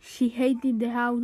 She hated the house.